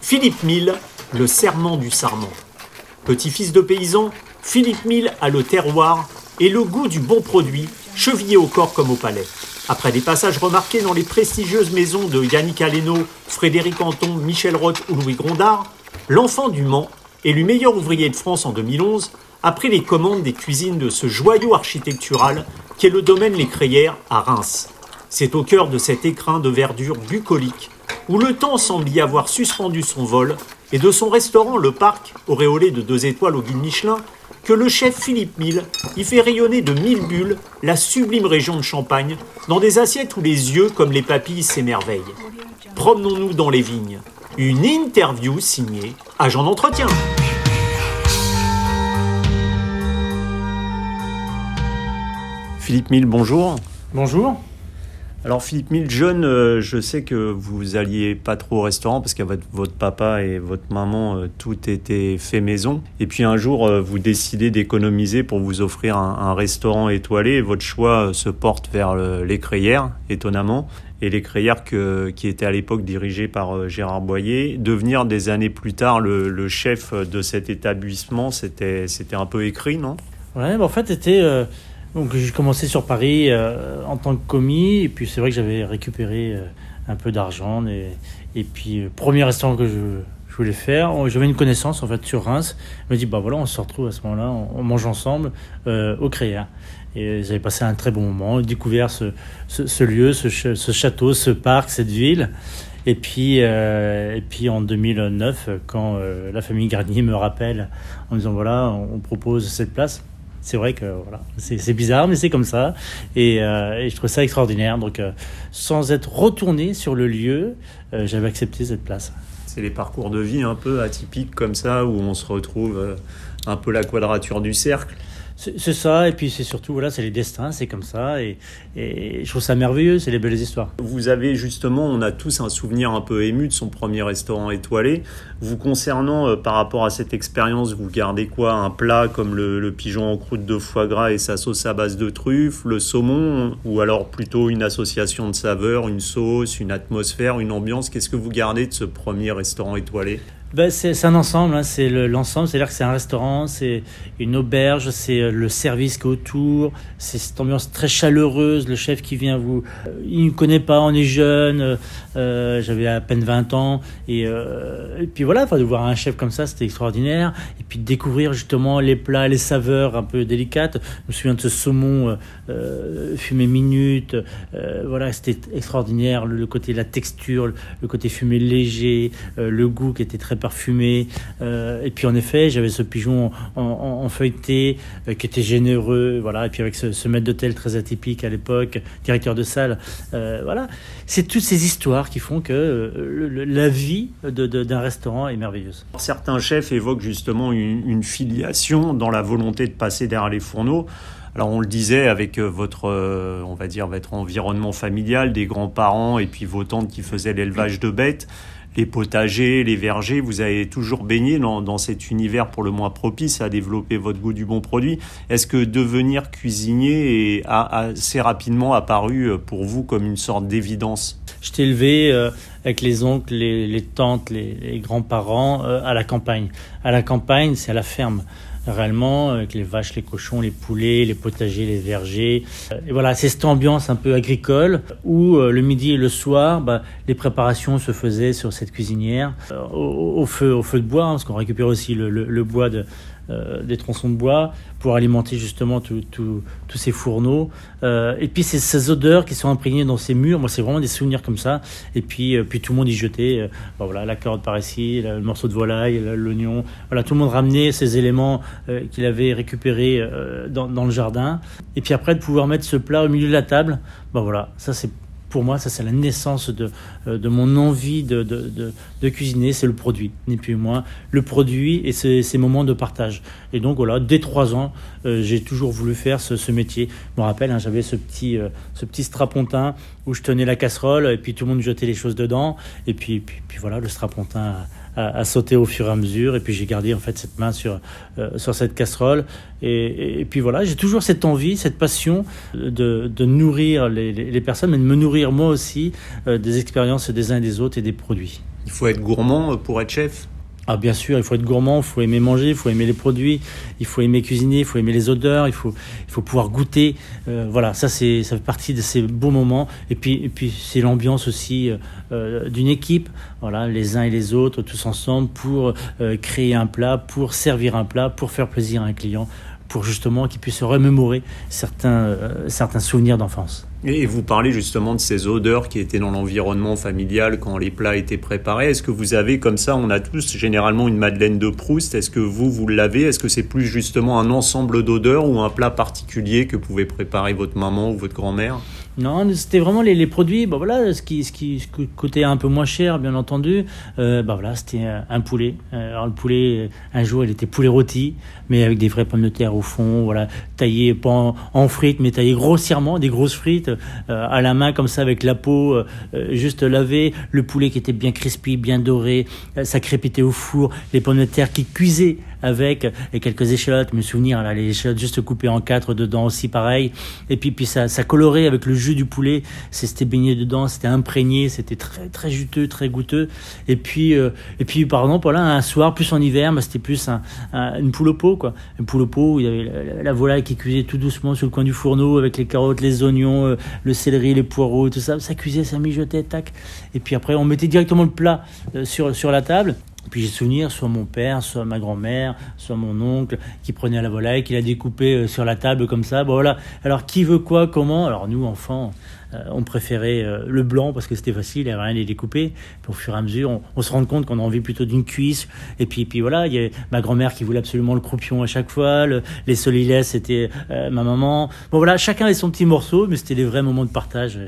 Philippe Mille, le serment du sarment. Petit-fils de paysan, Philippe Mille a le terroir et le goût du bon produit, chevillé au corps comme au palais. Après des passages remarqués dans les prestigieuses maisons de Yannick Aleno, Frédéric Anton, Michel Roth ou Louis Grondard, l'enfant du Mans, élu meilleur ouvrier de France en 2011, a pris les commandes des cuisines de ce joyau architectural qui est le domaine Les Crayères à Reims. C'est au cœur de cet écrin de verdure bucolique où le temps semble y avoir suspendu son vol et de son restaurant Le Parc, auréolé de deux étoiles au guide Michelin, que le chef Philippe Mille y fait rayonner de mille bulles la sublime région de Champagne dans des assiettes où les yeux comme les papilles s'émerveillent. Promenons-nous dans les vignes. Une interview signée Agent d'entretien. Philippe Mille, bonjour. Bonjour. Alors Philippe Mille, jeune, euh, je sais que vous alliez pas trop au restaurant parce qu'avec votre papa et votre maman, euh, tout était fait maison. Et puis un jour, euh, vous décidez d'économiser pour vous offrir un, restaurant étoilé. votre choix se porte vers l'écrière, étonnamment. Et l'écrière qui était à l'époque dirigée par Gérard Boyer. Devenir des années plus tard le, chef de cet établissement, c'était un peu écrit, non? Ouais, bah, en fait, c'était... Donc j'ai commencé sur Paris euh, en tant que commis, et puis c'est vrai que j'avais récupéré euh, un peu d'argent. Et, et puis, euh, premier restaurant que je, je voulais faire, j'avais une connaissance en fait sur Reims. Elle m'a dit, bah voilà, on se retrouve à ce moment-là, on, mange ensemble au Créa. Et j'avais passé un très bon moment, découvert ce, ce, ce lieu, ce, château, ce parc, cette ville. Et puis, et puis en 2009, quand la famille Garnier me rappelle en disant voilà, on propose cette place, c'est vrai que voilà, c'est bizarre, mais c'est comme ça. Et, euh, je trouve ça extraordinaire. Donc, euh, sans être retourné sur le lieu, euh, j'avais accepté cette place. C'est les parcours de vie un peu atypiques comme ça, où on se retrouve un peu la quadrature du cercle. C'est ça, et puis c'est surtout, voilà, c'est les destins, c'est comme ça, et, je trouve ça merveilleux, c'est les belles histoires. Vous avez justement, on a tous un souvenir un peu ému de son premier restaurant étoilé. Vous concernant, euh, par rapport à cette expérience, vous gardez quoi? Un plat comme le, pigeon en croûte de foie gras et sa sauce à base de truffes, le saumon, ou alors plutôt une association de saveurs, une sauce, une atmosphère, une ambiance? Qu'est-ce que vous gardez de ce premier restaurant étoilé? Ben, c'est un ensemble, hein, c'est l'ensemble, c'est-à-dire que c'est un restaurant, c'est une auberge, c'est euh, le service qui est autour, c'est cette ambiance très chaleureuse, le chef qui vient vous... Euh, il ne connaît pas, on est jeune, euh, j'avais à peine 20 ans, et, et puis voilà, de voir un chef comme ça, c'était extraordinaire, et puis de découvrir justement les plats, les saveurs un peu délicates, je me souviens de ce saumon fumé minute, voilà, c'était extraordinaire, le, côté, la texture, le côté fumé léger, le goût qui était très parfumé. Euh, et puis en effet, j'avais ce pigeon en, feuilleté euh, qui était généreux, voilà. Et puis avec ce, maître d'hôtel très atypique à l'époque, directeur de salle, euh, voilà. C'est toutes ces histoires qui font que la vie d'un restaurant est merveilleuse. Certains chefs évoquent justement une, une filiation dans la volonté de passer derrière les fourneaux. Alors on le disait avec votre, on va dire, votre environnement familial, des grands-parents et puis vos tantes qui faisaient l'élevage de bêtes les potagers, les vergers, vous avez toujours baigné dans, cet univers pour le moins propice à développer votre goût du bon produit. Est-ce que devenir cuisinier a assez rapidement apparu euh, pour vous comme une sorte d'évidence? Je t'ai élevé euh, avec les oncles, les, tantes, les, grands-parents euh, à la campagne. À la campagne, c'est à la ferme réellement, avec les vaches, les cochons, les poulets, les potagers, les vergers. Et voilà, c'est cette ambiance un peu agricole où euh, le midi et le soir, bah, les préparations se faisaient sur cette cuisinière euh, au, feu, au feu de bois, hein, parce qu'on récupère aussi le bois de, euh, des tronçons de bois pour alimenter justement tous ces fourneaux. Euh, et puis ces, ces, odeurs qui sont imprégnées dans ces murs, moi c'est vraiment des souvenirs comme ça. Et puis, euh, puis tout le monde y jetait, voilà, la carotte par ici, le morceau de volaille, l'oignon. Voilà, tout le monde ramenait ces éléments qu'il avait récupérés dans, dans, le jardin. Et puis après de pouvoir mettre ce plat au milieu de la table, bah voilà, ça c'est pour moi, ça c'est la naissance de, euh, mon envie de, de, cuisiner, c'est le produit, ni plus ni moins. Le produit et ces, moments de partage. Et donc voilà, dès trois ans, euh, j'ai toujours voulu faire ce, métier. Je me rappelle, hein, j'avais ce petit, euh, ce petit strapontin où je tenais la casserole et puis tout le monde jetait les choses dedans. Et puis, puis, puis voilà, le strapontin à, sauter au fur et à mesure. Et puis j'ai gardé en fait cette main sur, sur cette casserole. Et, puis voilà, j'ai toujours cette envie, cette passion de, de nourrir les, les, personnes, mais de me nourrir moi aussi des expériences des uns et des autres et des produits. Il faut être gourmand pour être chef ah bien sûr, il faut être gourmand, il faut aimer manger, il faut aimer les produits, il faut aimer cuisiner, il faut aimer les odeurs, il faut, il faut pouvoir goûter. Euh, voilà, ça c'est ça fait partie de ces beaux moments. Et puis et puis c'est l'ambiance aussi euh, euh, d'une équipe. Voilà, les uns et les autres tous ensemble pour créer un plat, pour servir un plat, pour faire plaisir à un client, pour justement qu'il puisse se remémorer certains certains souvenirs d'enfance. Et vous parlez justement de ces odeurs qui étaient dans l'environnement familial quand les plats étaient préparés. Est-ce que vous avez comme ça, on a tous généralement une Madeleine de Proust. Est-ce que vous, vous l'avez? Est-ce que c'est plus justement un ensemble d'odeurs ou un plat particulier que pouvait préparer votre maman ou votre grand-mère? Non, c'était vraiment les, les, produits. Bah voilà, ce qui, ce qui coûtait un peu moins cher, bien entendu. Euh, bah voilà, c'était un poulet. Euh, alors le poulet, un jour, il était poulet rôti, mais avec des vraies pommes de terre au fond. Voilà, taillé pas en, frites, mais taillé grossièrement, des grosses frites euh, à la main comme ça, avec la peau euh, juste lavée. Le poulet qui était bien crispy, bien doré, ça crépitait au four. Les pommes de terre qui cuisaient avec et quelques échalotes. Me souvenir, là, les échalotes juste coupées en quatre dedans aussi, pareil. Et puis, puis ça, ça colorait avec le jus du poulet. C'était baigné dedans, c'était imprégné, c'était très, très juteux, très goûteux. Et puis, euh, et puis, par exemple, voilà, un soir, plus en hiver, bah, c'était plus un, une poule au pot, quoi. Une poule au pot où il y avait la, volaille qui cuisait tout doucement sur le coin du fourneau avec les carottes, les oignons, euh, le céleri, les poireaux, tout ça. Ça cuisait, ça mijotait, tac. Et puis après, on mettait directement le plat euh, sur, sur la table. Puis j'ai souvenir, soit mon père, soit ma grand-mère, soit mon oncle, qui prenait la volaille, qui la découpait euh, sur la table comme ça. Bon voilà. Alors qui veut quoi, comment? Alors nous, enfants, euh, on préférait euh, le blanc parce que c'était facile, il n'y avait rien à les découper. Au fur et à mesure, on, se rend compte qu'on a envie plutôt d'une cuisse. Et puis, puis voilà, il y a ma grand-mère qui voulait absolument le croupion à chaque fois. les solilès, c'était ma maman. Bon voilà, chacun avait son petit morceau, mais c'était des vrais moments de partage.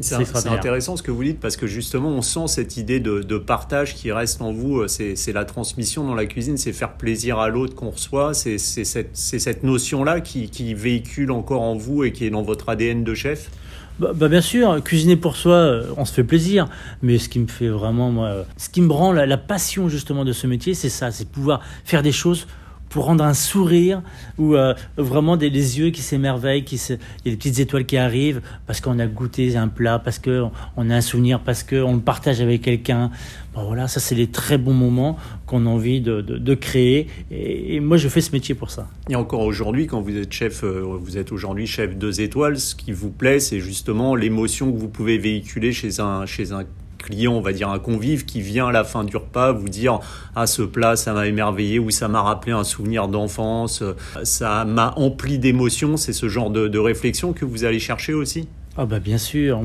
C'est intéressant ce que vous dites parce que justement on sent cette idée de, partage qui reste en vous. C'est la transmission dans la cuisine, c'est faire plaisir à l'autre qu'on reçoit. C'est cette, cette notion-là qui, véhicule encore en vous et qui est dans votre ADN de chef? Bah, bah, bien sûr, cuisiner pour soi, euh, on se fait plaisir. Mais ce qui me fait vraiment, moi, ce qui me rend la, la passion justement de ce métier, c'est ça, c'est pouvoir faire des choses pour rendre un sourire ou euh, vraiment des, yeux qui s'émerveillent, qui il y a des petites étoiles qui arrivent parce qu'on a goûté un plat, parce qu'on on a un souvenir, parce qu'on le partage avec quelqu'un. Bon voilà, ça c'est les très bons moments qu'on a envie de, de, créer. Et, moi je fais ce métier pour ça. Et encore aujourd'hui, quand vous êtes chef, euh, vous êtes aujourd'hui chef deux étoiles, ce qui vous plaît, c'est justement l'émotion que vous pouvez véhiculer chez un, chez un client, on va dire un convive qui vient à la fin du repas vous dire ah ce plat ça m'a émerveillé ou ça m'a rappelé un souvenir d'enfance, ça m'a empli d'émotions, c'est ce genre de réflexion que vous allez chercher aussi? Ah bah bien sûr,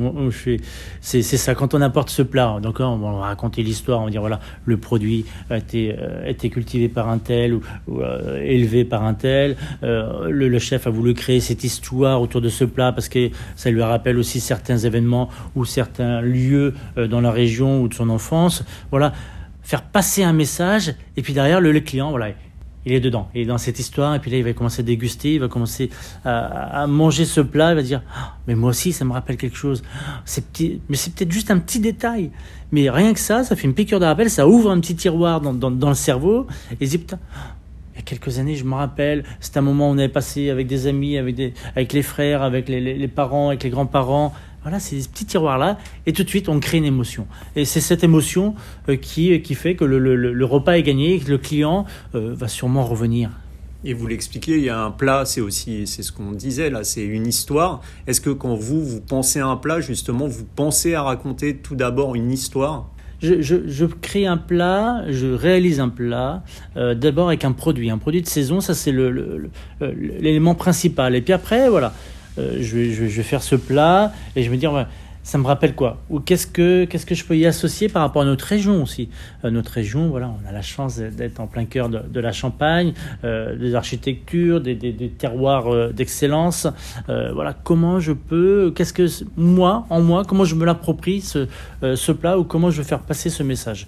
c'est ça quand on apporte ce plat. Donc on va raconter l'histoire, on va dire voilà le produit a été, euh, cultivé par un tel ou, euh, élevé par un tel. Euh, le, chef a voulu créer cette histoire autour de ce plat parce que ça lui rappelle aussi certains événements ou certains lieux dans la région ou de son enfance. Voilà, faire passer un message et puis derrière le, le client voilà il est dedans, il est dans cette histoire, et puis là il va commencer à déguster, il va commencer à, manger ce plat, il va dire ah, mais moi aussi ça me rappelle quelque chose. C'est petit, mais c'est peut-être juste un petit détail, mais rien que ça, ça fait une piqûre de rappel, ça ouvre un petit tiroir dans, dans, le cerveau, et dit putain. Il y a quelques années, je me rappelle, c'était un moment où on avait passé avec des amis, avec, des, avec les frères, avec les parents, avec les grands-parents, voilà, c'est ces petits tiroirs-là, et tout de suite, on crée une émotion. Et c'est cette émotion euh, qui, qui fait que le, repas est gagné et que le client euh, va sûrement revenir. Et vous l'expliquez, il y a un plat, c'est aussi, c'est ce qu'on disait là, c'est une histoire. Est-ce que quand vous, vous pensez à un plat, justement, vous pensez à raconter tout d'abord une histoire? Je, crée un plat, je réalise un plat, euh, d'abord avec un produit. Un produit de saison, ça c'est l'élément principal. Et puis après, voilà, euh, je, vais, faire ce plat et je vais me dire, ça me rappelle quoi? Ou qu'est-ce que, que je peux y associer par rapport à notre région aussi? Euh, Notre région, voilà, on a la chance d'être en plein cœur de, la Champagne, euh, des architectures, des terroirs d'excellence. voilà, comment je peux, qu'est-ce que moi, en moi, comment je me l'approprie ce, ce plat ou comment je veux faire passer ce message?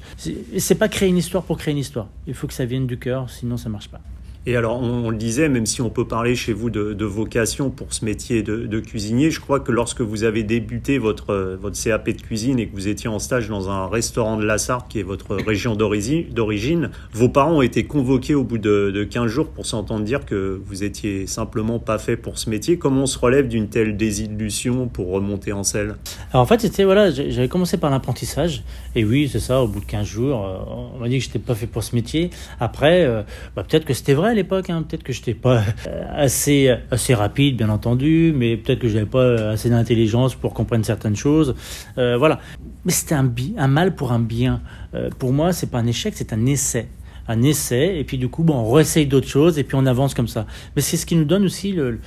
C'est pas créer une histoire pour créer une histoire. Il faut que ça vienne du cœur, sinon ça marche pas. Et alors, on, le disait, même si on peut parler chez vous de, vocation pour ce métier de, cuisinier, je crois que lorsque vous avez débuté votre, votre CAP de cuisine et que vous étiez en stage dans un restaurant de la Sarthe, qui est votre région d'origine, vos parents ont été convoqués au bout de, 15 jours pour s'entendre dire que vous étiez simplement pas fait pour ce métier. Comment on se relève d'une telle désillusion pour remonter en selle? Alors en fait, c'était voilà, j'avais commencé par l'apprentissage, et oui, c'est ça, au bout de 15 jours, euh, on m'a dit que j'étais pas fait pour ce métier. Après, euh, bah, peut-être que c'était vrai l'époque. Hein. Peut-être que je n'étais pas euh, assez, assez rapide, bien entendu, mais peut-être que je n'avais pas assez d'intelligence pour comprendre certaines choses. Euh, voilà. Mais c'était un, un mal pour un bien. Euh, pour moi, c'est pas un échec, c'est un essai un essai, et puis du coup, bon, on réessaye d'autres choses, et puis on avance comme ça. Mais c'est ce qui nous donne aussi, le,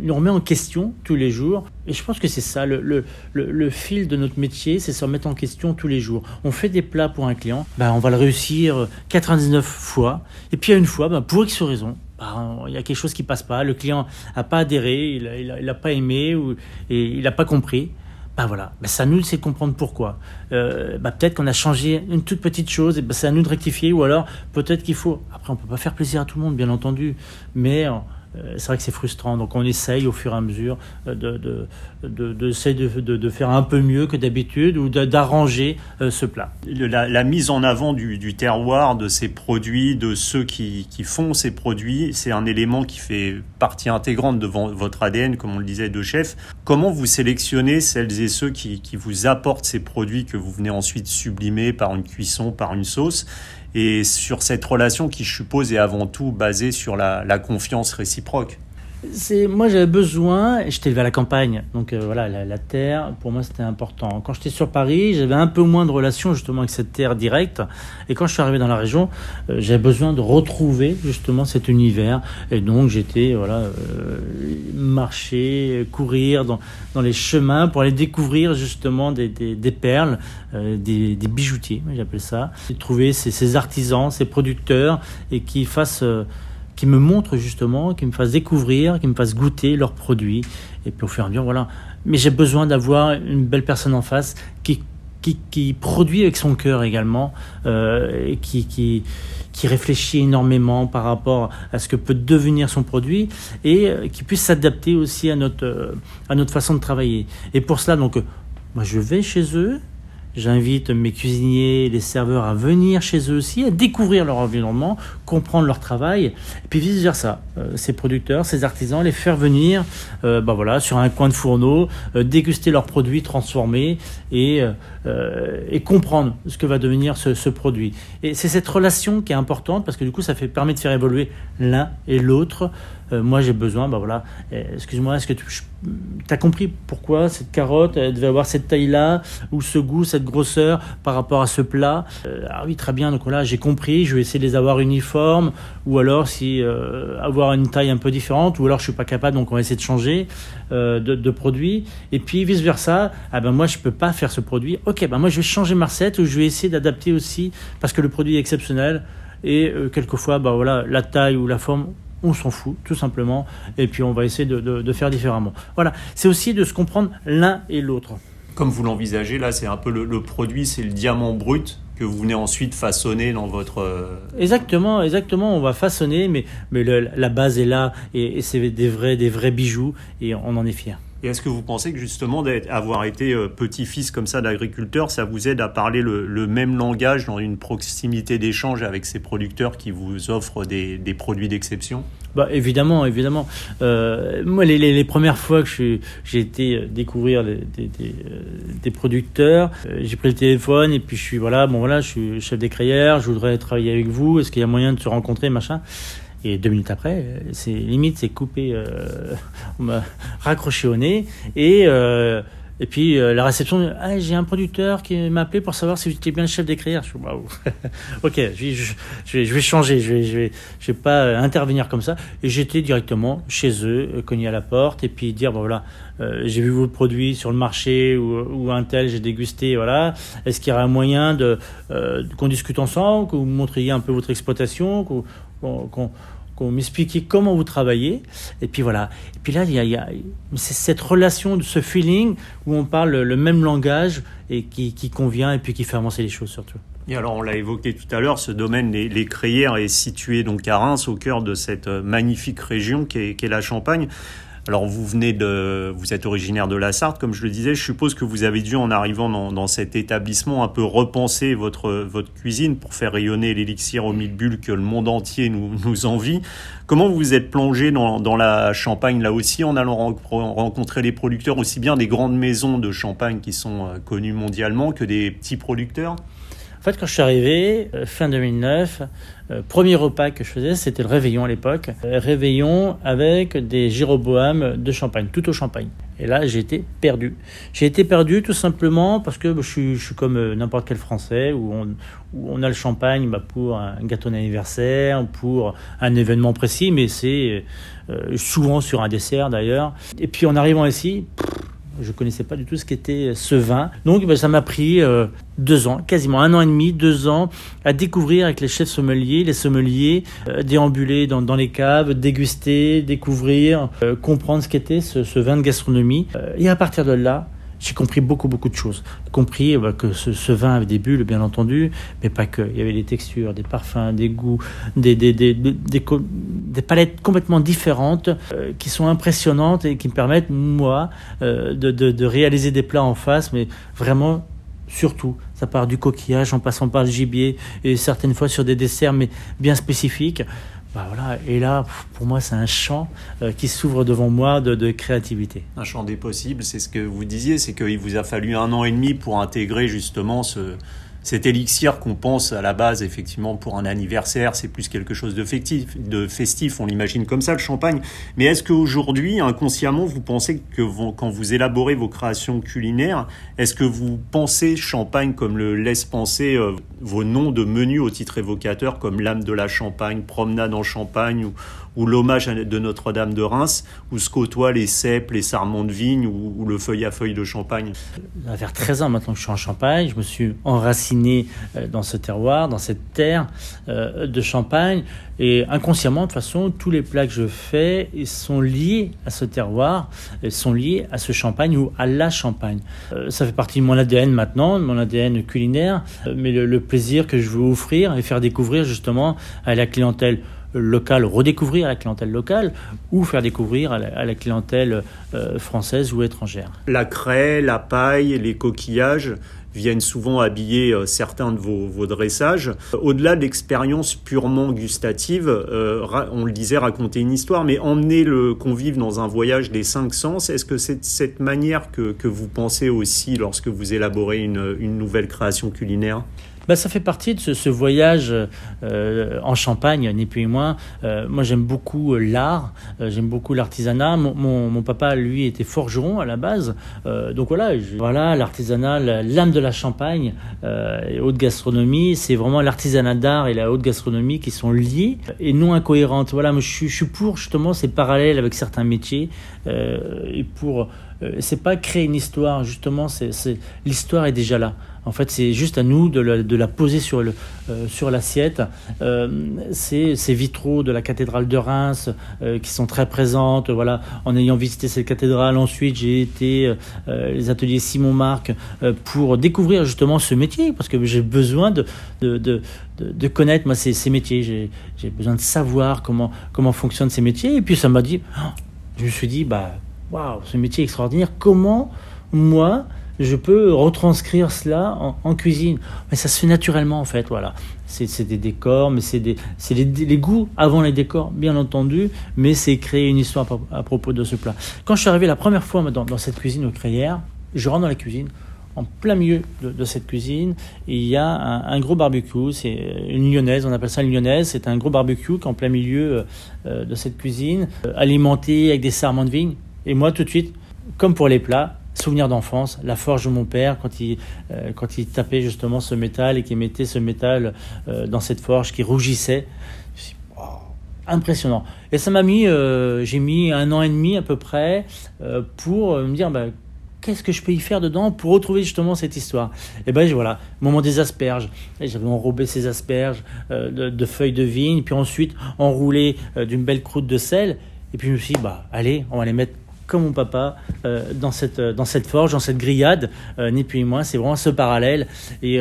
nous remet en question tous les jours, et je pense que c'est ça, le, le, le, fil de notre métier, c'est se remettre en question tous les jours. On fait des plats pour un client, ben, on va le réussir 99 fois, et puis à une fois, ben, pour X raison, ben, il y a quelque chose qui passe pas, le client n'a pas adhéré, il n'a pas aimé, ou, et il n'a pas compris ben voilà, ben c'est à nous de comprendre pourquoi. Euh, ben peut-être qu'on a changé une toute petite chose, et ben c'est à nous de rectifier, ou alors peut-être qu'il faut. Après, on peut pas faire plaisir à tout le monde, bien entendu, mais euh, c'est vrai que c'est frustrant. Donc on essaye au fur et à mesure euh, de, de, de, de, de faire un peu mieux que d'habitude ou d'arranger euh, ce plat. La, la, mise en avant du, du, terroir, de ces produits, de ceux qui, qui font ces produits, c'est un élément qui fait partie intégrante de votre ADN, comme on le disait, de chef. Comment vous sélectionnez celles et ceux qui, qui vous apportent ces produits que vous venez ensuite sublimer par une cuisson, par une sauce? Et sur cette relation qui, je suppose, est avant tout basée sur la, la confiance réciproque c'est moi j'avais besoin j'étais élevé à la campagne donc euh, voilà la, terre pour moi c'était important. Quand j'étais sur Paris j'avais un peu moins de relation justement avec cette terre directe. Et quand je suis arrivé dans la région euh, j'avais besoin de retrouver justement cet univers. Et donc j'étais voilà euh, marcher courir dans, dans les chemins pour aller découvrir justement des, des, des perles des, des, bijoutiers j'appelle ça. Et trouver ces, ces, artisans ces producteurs et qui fassent qui me montrent justement, qui me fassent découvrir, qui me fassent goûter leurs produits. Et puis au fur et à mesure, voilà. Mais j'ai besoin d'avoir une belle personne en face qui, qui, produit avec son cœur également, euh, et qui, qui, qui réfléchit énormément par rapport à ce que peut devenir son produit et euh, qui puisse s'adapter aussi à notre, euh, à notre façon de travailler. Et pour cela, donc, moi, je vais chez eux, J'invite mes cuisiniers, les serveurs à venir chez eux aussi, à découvrir leur environnement, comprendre leur travail, et puis vice versa. Euh, ces producteurs, ces artisans, les faire venir, euh, bah voilà, sur un coin de fourneau, euh, déguster leurs produits transformés et, et comprendre ce que va devenir ce, ce produit. Et c'est cette relation qui est importante parce que du coup, ça fait permet de faire évoluer l'un et l'autre. Moi, j'ai besoin, bah voilà. Excuse-moi, est-ce que tu as compris pourquoi cette carotte elle devait avoir cette taille-là ou ce goût, cette grosseur par rapport à ce plat? Ah oui, très bien. Donc voilà, j'ai compris. Je vais essayer de les avoir uniformes ou alors si avoir une taille un peu différente, ou alors je suis pas capable, donc on va essayer de changer euh, de, produit. Et puis vice versa, ah ben moi je peux pas faire ce produit. Ok, ben moi je vais changer ma recette ou je vais essayer d'adapter aussi parce que le produit est exceptionnel. Et euh, quelquefois, bah voilà, la taille ou la forme, on s'en fout, tout simplement. Et puis on va essayer de, faire différemment. Voilà, c'est aussi de se comprendre l'un et l'autre. Comme vous l'envisagez, là, c'est un peu le produit, c'est le diamant brut que vous venez ensuite façonner dans votre... Euh, exactement, exactement, on va façonner, mais, mais la base est là, et, et c'est des vrais, des vrais bijoux, et on en est fiers. Et est-ce que vous pensez que justement d'avoir été euh, petit-fils comme ça d'agriculteur, ça vous aide à parler le, même langage dans une proximité d'échange avec ces producteurs qui vous offrent des, produits d'exception? Bah, évidemment, évidemment. Euh, moi, les, premières fois que j'ai été euh, découvrir des, producteurs, j'ai pris le téléphone et puis je suis voilà, bon voilà, je suis chef d'écrière, je voudrais travailler avec vous. Est-ce qu'il y a moyen de se rencontrer, machin? Et deux minutes après, c'est limite, c'est coupé, euh, on m'a raccroché au nez. Et, euh, et puis euh, la réception, ah, j'ai un producteur qui m'a appelé pour savoir si étiez bien le chef d'écrire. Je suis, waouh, ok, je, vais, changer, je vais, je vais, je vais pas intervenir comme ça. Et j'étais directement chez eux, cogné à la porte, et puis dire, bon voilà, j'ai vu vos produits sur le marché ou, ou un tel, j'ai dégusté, voilà. Est-ce qu'il y aurait un moyen de qu'on discute ensemble, que vous montriez un peu votre exploitation, qu'on m'expliquiez comment vous travaillez. Et puis voilà. Et puis là, il y a, cette relation, ce feeling où on parle le même langage et qui, convient et puis qui fait avancer les choses surtout. Et alors, on l'a évoqué tout à l'heure, ce domaine, les, les, Crayères, est situé donc à Reims, au cœur de cette magnifique région qu'est est la Champagne. Alors vous venez de, vous êtes originaire de la Sarthe, comme je le disais. Je suppose que vous avez dû, en arrivant dans, cet établissement, un peu repenser votre votre cuisine pour faire rayonner l'élixir aux mille bulles que le monde entier nous, nous envie. Comment vous vous êtes plongé dans, dans, la Champagne là aussi, en allant rencontrer les producteurs aussi bien des grandes maisons de Champagne qui sont euh, connues mondialement que des petits producteurs? En fait, quand je suis arrivé, euh, fin 2009, euh, premier repas que je faisais, c'était le réveillon à l'époque. Euh, réveillon avec des gyroboames de champagne, tout au champagne. Et là, j'ai été perdu. J'ai été perdu tout simplement parce que je suis, je suis comme n'importe quel Français où on, où on, a le champagne bah, pour un gâteau d'anniversaire, pour un événement précis, mais c'est souvent sur un dessert d'ailleurs. Et puis en arrivant ici, je ne connaissais pas du tout ce qu'était ce vin. Donc ben, ça m'a pris euh, deux ans, quasiment un an et demi, deux ans, à découvrir avec les chefs sommeliers, les sommeliers, euh, déambuler dans, les caves, déguster, découvrir, euh, comprendre ce qu'était ce, vin de gastronomie. et à partir de là, j'ai compris beaucoup, beaucoup de choses. Compris bah, que ce, vin avait des bulles, bien entendu, mais pas que. Il y avait des textures, des parfums, des goûts, des, des, des, des, palettes complètement différentes euh, qui sont impressionnantes et qui me permettent, moi, euh, de, de, de réaliser des plats en face, mais vraiment surtout. Ça part du coquillage en passant par le gibier et certaines fois sur des desserts mais bien spécifiques. Bah et là, pour moi, c'est un champ euh, qui s'ouvre devant moi de, créativité. Un champ des possibles, c'est ce que vous disiez, c'est qu'il vous a fallu un an et demi pour intégrer justement ce, cet élixir qu'on pense à la base, effectivement, pour un anniversaire, c'est plus quelque chose de festif, on l'imagine comme ça, le champagne. Mais est-ce qu'aujourd'hui, inconsciemment, vous pensez que quand vous élaborez vos créations culinaires, est-ce que vous pensez champagne comme le laisse penser euh, vos noms de menus au titre évocateur, comme l'âme de la Champagne, promenade en Champagne ou, ou l'hommage de Notre-Dame de Reims, où se côtoient les cèpes, les sarments de vigne ou, le feuille à feuille de Champagne va faire 13 ans maintenant que je suis en Champagne. Je me suis enraciné euh, dans ce terroir, dans cette terre euh, de Champagne. Et inconsciemment, de toute façon, tous les plats que je fais sont liés à ce terroir, sont liés à ce Champagne ou à la Champagne. Euh, ça fait partie de mon ADN maintenant, de mon ADN culinaire, mais le plaisir que je veux offrir et faire découvrir justement à la clientèle locale, redécouvrir la clientèle locale ou faire découvrir à la, clientèle euh, française ou étrangère. La craie, la paille, les coquillages viennent souvent habiller euh, certains de vos, dressages. Au-delà de l'expérience purement gustative, euh, on le disait, raconter une histoire, mais emmener le convive dans un voyage des cinq sens, est-ce que c'est cette manière que, vous pensez aussi lorsque vous élaborez une nouvelle création culinaire? Bah, ça fait partie de ce, voyage euh, en Champagne, ni plus ni moins. Euh, moi, j'aime beaucoup euh, l'art, j'aime beaucoup l'artisanat. Mon, papa, lui, était forgeron à la base. donc voilà, voilà l'artisanat, l'âme de la Champagne et haute gastronomie, c'est vraiment l'artisanat d'art et la haute gastronomie qui sont liés et non incohérentes. Voilà, moi, je, je suis pour justement ces parallèles avec certains métiers et pour c'est pas créer une histoire justement c'est l'histoire est déjà là en fait, c'est juste à nous de la, poser sur, euh, l'assiette. Euh, ces vitraux de la cathédrale de Reims euh, qui sont très présentes. Voilà, en ayant visité cette cathédrale, ensuite j'ai été les ateliers Simon Marc pour découvrir justement ce métier parce que j'ai besoin de, connaître ces, métiers. J'ai besoin de savoir comment, fonctionnent ces métiers. Et puis ça m'a dit, je me suis dit, bah, waouh, ce métier extraordinaire. Comment moi je peux retranscrire cela en, cuisine. Mais ça se fait naturellement en fait, voilà. C'est des décors, mais c'est les, goûts avant les décors, bien entendu, mais c'est créer une histoire à, propos de ce plat. Quand je suis arrivé la première fois dans, cette cuisine au Crayères, je rentre dans la cuisine, en plein milieu de, cette cuisine, il y a un, gros barbecue, c'est une lyonnaise, on appelle ça une lyonnaise, c'est un gros barbecue qui est en plein milieu euh, de cette cuisine, euh, alimenté avec des sarments de vigne. Et moi, tout de suite, comme pour les plats, souvenir d'enfance, la forge de mon père quand il, euh, quand il tapait justement ce métal et qu'il mettait ce métal euh, dans cette forge qui rougissait. impressionnant. Et ça m'a mis, euh, j'ai mis un an et demi à peu près pour me dire bah, qu'est-ce que je peux y faire dedans pour retrouver justement cette histoire? Et ben voilà, moment des asperges. J'avais enrobé ces asperges de, de, feuilles de vigne, puis ensuite enroulé d'une belle croûte de sel. Et puis je me suis dit, bah allez, on va les mettre comme mon papa dans, cette, dans cette forge, dans cette grillade, ni plus ni moins. C'est vraiment ce parallèle. Et,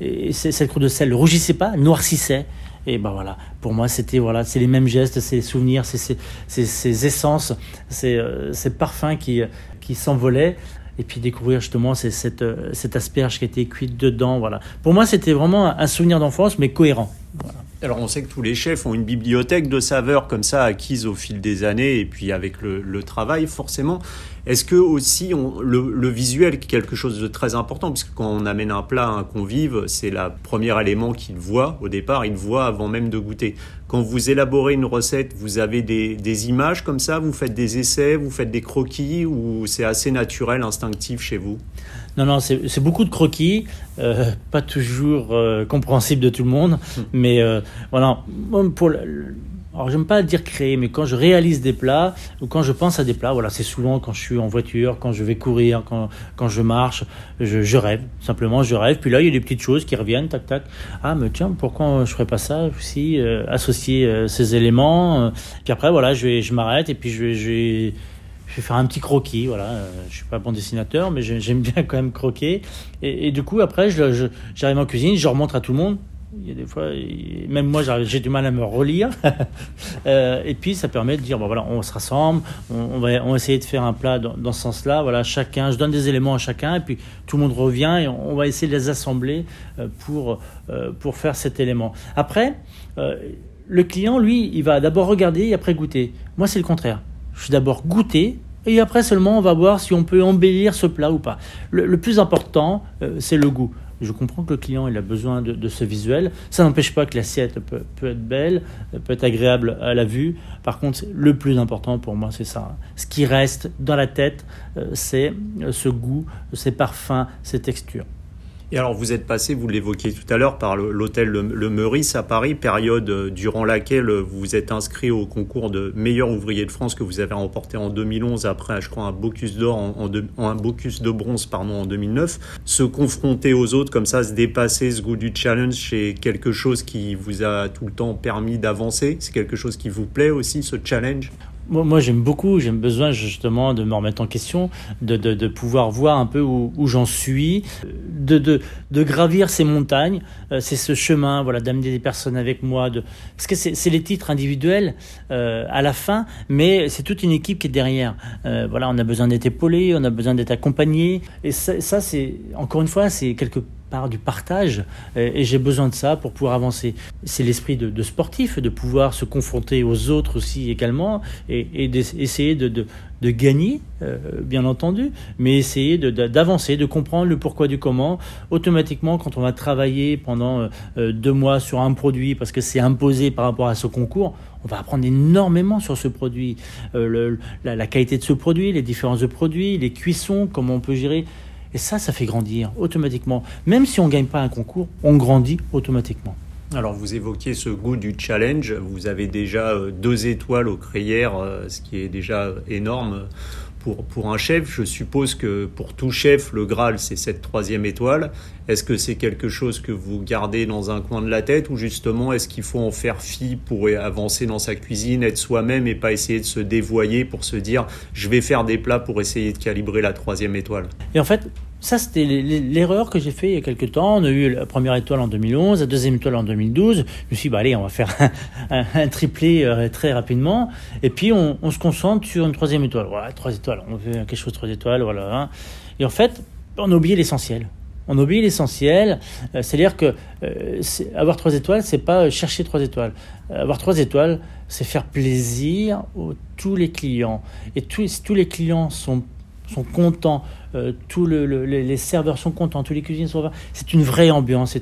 et cette croûte de sel ne rougissait pas, noircissait. Et ben voilà, pour moi, c'était voilà, c'est les mêmes gestes, c'est les souvenirs, c'est ces essences, c'est ces parfums qui, qui s'envolaient et puis découvrir justement cette, cette asperge qui était cuite dedans. Voilà. Pour moi, c'était vraiment un souvenir d'enfance, mais cohérent. Alors on sait que tous les chefs ont une bibliothèque de saveurs comme ça acquises au fil des années et puis avec le, travail forcément. Est-ce que aussi le, visuel est quelque chose de très important puisque quand on amène un plat à un convive, c'est le premier élément qu'il voit au départ, il voit avant même de goûter. Quand vous élaborez une recette, vous avez des, des images comme ça, vous faites des essais, vous faites des croquis ou c'est assez naturel, instinctif chez vous? Non, non, c'est beaucoup de croquis, euh, pas toujours euh, compréhensible de tout le monde, hmm. mais euh, voilà. Pour alors j'aime pas dire créer, mais quand je réalise des plats ou quand je pense à des plats, voilà, c'est souvent quand je suis en voiture, quand je vais courir, quand, quand je marche, je, je, rêve, simplement je rêve. Puis là, il y a des petites choses qui reviennent, tac tac. Ah, mais tiens, pourquoi je ferais pas ça aussi, associer ces éléments. puis après, voilà, je je m'arrête et puis je je vais je vais faire un petit croquis. Voilà, euh, je suis pas bon dessinateur, mais j'aime bien quand même croquer. Et, du coup, après, j'arrive en cuisine, je remonte à tout le monde. Il y a des fois, même moi, j'ai du mal à me relire. Euh, et puis, ça permet de dire, bon voilà, on se rassemble, on, va, on essayer de faire un plat dans, ce sens-là. Voilà, chacun, je donne des éléments à chacun, et puis tout le monde revient et on, va essayer de les assembler euh, pour, pour faire cet élément. Après, le client, lui, il va d'abord regarder et après goûter. Moi, c'est le contraire. Je vais d'abord goûter et après seulement on va voir si on peut embellir ce plat ou pas. Le, plus important, euh, c'est le goût. Je comprends que le client il a besoin de, ce visuel. Ça n'empêche pas que l'assiette peut, être belle, peut être agréable à la vue. Par contre, le plus important pour moi, c'est ça. Ce qui reste dans la tête, euh, c'est euh, ce goût, ces parfums, ces textures. Et alors, vous êtes passé, vous l'évoquiez tout à l'heure, par l'hôtel le, Meurice à Paris, période euh, durant laquelle vous vous êtes inscrit au concours de meilleur ouvrier de France que vous avez remporté en 2011, après, je crois, un Bocuse d'or, en, un Bocuse de bronze, pardon, en 2009. Se confronter aux autres comme ça, se dépasser, ce goût du challenge, c'est quelque chose qui vous a tout le temps permis d'avancer? C'est quelque chose qui vous plaît aussi, ce challenge? Moi, j'aime beaucoup, j'aime besoin justement de me remettre en question, de, de, pouvoir voir un peu où, où j'en suis, de, de, gravir ces montagnes. Euh, c'est ce chemin, voilà, d'amener des personnes avec moi, parce que c'est les titres individuels euh, à la fin, mais c'est toute une équipe qui est derrière. Euh, voilà, on a besoin d'être épaulé, on a besoin d'être accompagné, et ça, ça c'est encore une fois, c'est quelque par du partage et, j'ai besoin de ça pour pouvoir avancer. C'est l'esprit de, sportif, de pouvoir se confronter aux autres aussi également et, d'essayer de, de, gagner, euh, bien entendu, mais essayer d'avancer, de, comprendre le pourquoi du comment. Automatiquement, quand on va travailler pendant euh, deux mois sur un produit parce que c'est imposé par rapport à ce concours, on va apprendre énormément sur ce produit, euh, la, la qualité de ce produit, les différences de produits, les cuissons, comment on peut gérer. Et ça, ça fait grandir automatiquement. Même si on ne gagne pas un concours, on grandit automatiquement. Alors vous évoquiez ce goût du challenge. Vous avez déjà euh, deux étoiles au Crayères, euh, ce qui est déjà énorme pour, pour un chef, je suppose que pour tout chef, le Graal, c'est cette troisième étoile. Est-ce que c'est quelque chose que vous gardez dans un coin de la tête ou justement est-ce qu'il faut en faire fi pour avancer dans sa cuisine, être soi-même et pas essayer de se dévoyer pour se dire je vais faire des plats pour essayer de calibrer la troisième étoile? Et en fait, ça, c'était l'erreur que j'ai fait il y a quelques temps. On a eu la première étoile en 2011, la deuxième étoile en 2012. Je me suis dit, bah, allez, on va faire un, triplé euh, très rapidement. Et puis, on, se concentre sur une troisième étoile. Voilà, trois étoiles. On fait quelque chose de trois étoiles, voilà. Hein. Et en fait, on a oublié l'essentiel. On a oublié l'essentiel. Euh, c'est-à-dire que euh, avoir trois étoiles, c'est pas chercher trois étoiles. avoir trois étoiles, c'est faire plaisir à tous les clients. Et tous, tous les clients sont contents, euh, tous les serveurs sont contents, tous les cuisiniers sont contents. C'est une vraie ambiance,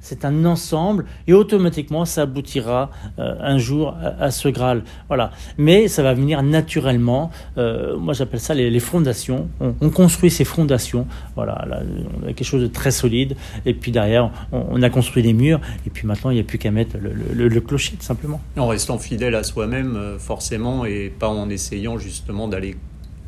c'est un ensemble et automatiquement ça aboutira euh, un jour à, ce Graal. Voilà. Mais ça va venir naturellement. Euh, moi j'appelle ça les, fondations. On, construit ces fondations. Voilà, on a quelque chose de très solide et puis derrière on, a construit les murs et puis maintenant il n'y a plus qu'à mettre le, le, clocher tout simplement. En restant fidèle à soi-même forcément et pas en essayant justement d'aller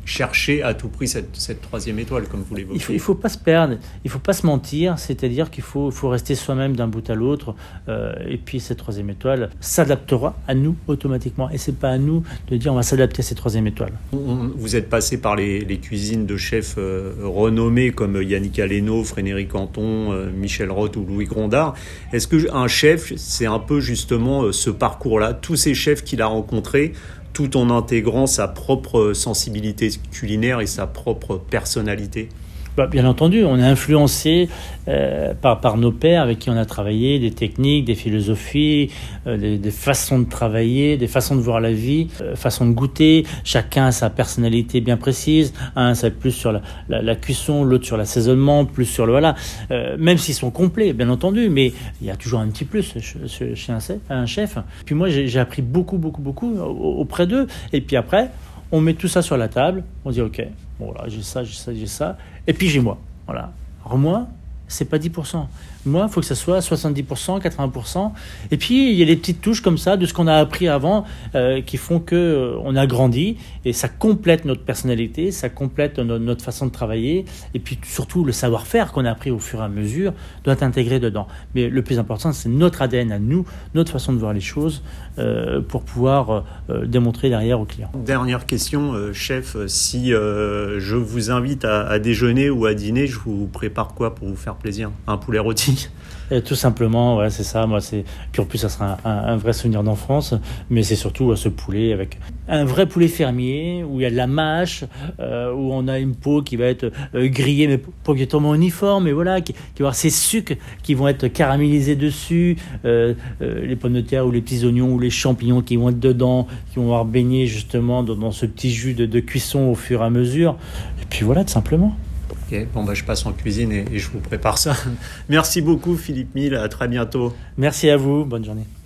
chercher à tout prix cette, cette troisième étoile, comme vous l'évoquez. Il faut, il faut pas se perdre, il faut pas se mentir, c'est-à-dire qu'il faut, faut rester soi-même d'un bout à l'autre, euh, et puis cette troisième étoile s'adaptera à nous automatiquement, et c'est pas à nous de dire on va s'adapter à cette troisième étoile. Vous êtes passé par les, les cuisines de chefs euh, renommés comme Yannick Aleno, Frédéric Canton, euh, Michel Roth ou Louis Grondard. Est-ce que un chef, c'est un peu justement ce parcours-là, tous ces chefs qu'il a rencontrés tout en intégrant sa propre sensibilité culinaire et sa propre personnalité bien entendu, on est influencé euh, par, nos pères avec qui on a travaillé, des techniques, des philosophies, euh, des, façons de travailler, des façons de voir la vie, euh, façons de goûter. Chacun a sa personnalité bien précise. Un, être plus sur la, cuisson, l'autre sur l'assaisonnement, plus sur le voilà. Euh, même s'ils sont complets, bien entendu, mais il y a toujours un petit plus chez un, chef. Puis moi, j'ai appris beaucoup, beaucoup, beaucoup auprès d'eux. Et puis après, on met tout ça sur la table, on dit ok, bon j'ai ça, j'ai ça, j'ai ça, et puis j'ai moi. Voilà. Alors moi, c'est pas 10%. Moi, il faut que ça soit 70%, 80%. Et puis, il y a les petites touches comme ça de ce qu'on a appris avant euh, qui font que euh, on a grandi et ça complète notre personnalité, ça complète notre, façon de travailler et puis surtout le savoir-faire qu'on a appris au fur et à mesure doit être intégré dedans. Mais le plus important, c'est notre ADN à nous, notre façon de voir les choses euh, pour pouvoir euh, démontrer derrière aux clients. Dernière question, chef, si je vous invite à, à, déjeuner ou à dîner, je vous prépare quoi pour vous faire plaisir? Un poulet rôti? Et tout simplement, ouais, c'est ça. Moi, c'est puis en plus, ça sera un, vrai souvenir d'enfance, mais c'est surtout ce poulet avec un vrai poulet fermier où il y a de la mâche, euh, où on a une peau qui va être euh, grillée, mais pas exactement uniforme, mais voilà, qui, qui va avoir ces sucres qui vont être caramélisés dessus, euh, les pommes de terre ou les petits oignons ou les champignons qui vont être dedans, qui vont avoir baigné justement dans, dans ce petit jus de, de cuisson au fur et à mesure. Et puis voilà, tout simplement. Bon bah je passe en cuisine et, et je vous prépare ça. Merci beaucoup Philippe Mille, à très bientôt. Merci à vous, bonne journée.